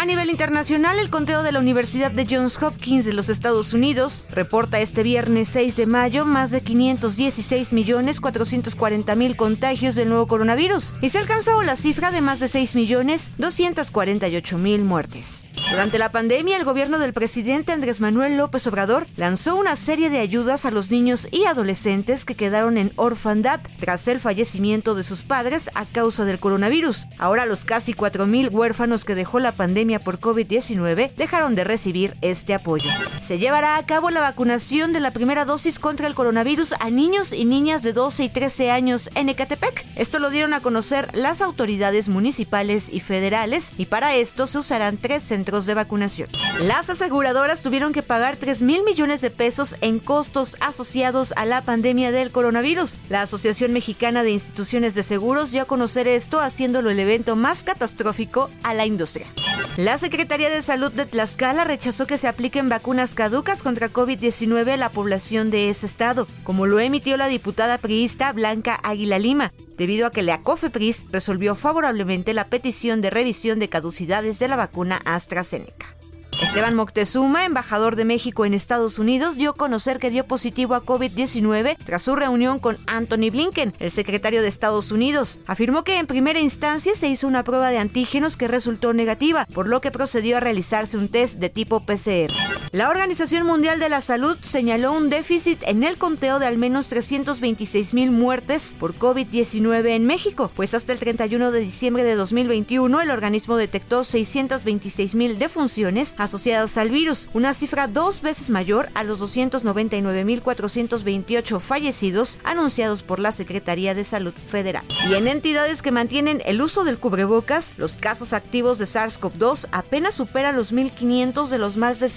A nivel internacional, el conteo de la Universidad de Johns Hopkins de los Estados Unidos reporta este viernes 6 de mayo más de 516 millones 440 mil contagios del nuevo coronavirus y se ha alcanzado la cifra de más de 6 millones 248 mil muertes. Durante la pandemia, el gobierno del presidente Andrés Manuel López Obrador lanzó una serie de ayudas a los niños y adolescentes que quedaron en orfandad tras el fallecimiento de sus padres a causa del coronavirus. Ahora los casi 4 mil huérfanos que dejó la pandemia por COVID-19 dejaron de recibir este apoyo. Se llevará a cabo la vacunación de la primera dosis contra el coronavirus a niños y niñas de 12 y 13 años en Ecatepec. Esto lo dieron a conocer las autoridades municipales y federales y para esto se usarán tres centros de vacunación. Las aseguradoras tuvieron que pagar 3 mil millones de pesos en costos asociados a la pandemia del coronavirus. La Asociación Mexicana de Instituciones de Seguros dio a conocer esto haciéndolo el evento más catastrófico a la industria. La Secretaría de Salud de Tlaxcala rechazó que se apliquen vacunas caducas contra COVID-19 a la población de ese estado, como lo emitió la diputada priista Blanca Águila Lima, debido a que la COFEPRIS resolvió favorablemente la petición de revisión de caducidades de la vacuna AstraZeneca. Esteban Moctezuma, embajador de México en Estados Unidos, dio a conocer que dio positivo a COVID-19 tras su reunión con Anthony Blinken, el secretario de Estados Unidos. Afirmó que en primera instancia se hizo una prueba de antígenos que resultó negativa, por lo que procedió a realizarse un test de tipo PCR. La Organización Mundial de la Salud señaló un déficit en el conteo de al menos 326 mil muertes por COVID-19 en México, pues hasta el 31 de diciembre de 2021 el organismo detectó 626 mil defunciones asociadas al virus, una cifra dos veces mayor a los 299.428 fallecidos anunciados por la Secretaría de Salud Federal. Y en entidades que mantienen el uso del cubrebocas, los casos activos de SARS-CoV-2 apenas superan los 1.500 de los más de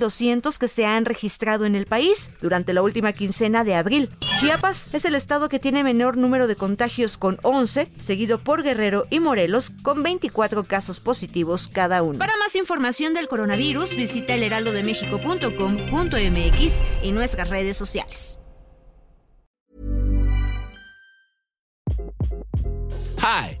5.200 que se han registrado en el país durante la última quincena de abril. Chiapas es el estado que tiene menor número de contagios con 11, seguido por Guerrero y Morelos con 24 casos positivos cada uno. Para más información del coronavirus, coronavirus, visita elheraldodemexico.com.mx y nuestras redes sociales. Hi,